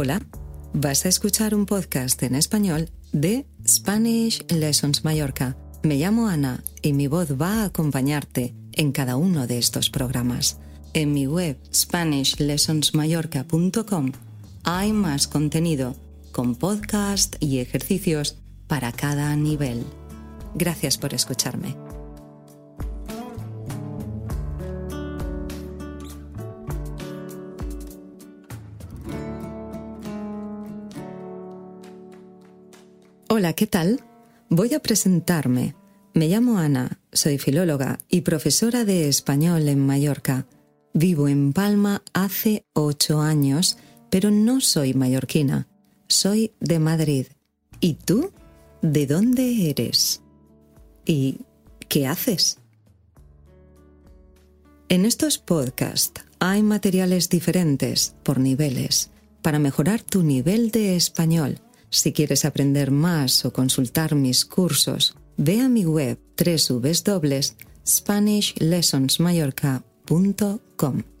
Hola, vas a escuchar un podcast en español de Spanish Lessons Mallorca. Me llamo Ana y mi voz va a acompañarte en cada uno de estos programas. En mi web spanishlessonsmallorca.com hay más contenido con podcast y ejercicios para cada nivel. Gracias por escucharme. Hola, ¿qué tal? Voy a presentarme. Me llamo Ana, soy filóloga y profesora de español en Mallorca. Vivo en Palma hace ocho años, pero no soy mallorquina. Soy de Madrid. ¿Y tú? ¿De dónde eres? ¿Y qué haces? En estos podcasts hay materiales diferentes por niveles para mejorar tu nivel de español si quieres aprender más o consultar mis cursos, ve a mi web www.spanishlessonsmallorca.com.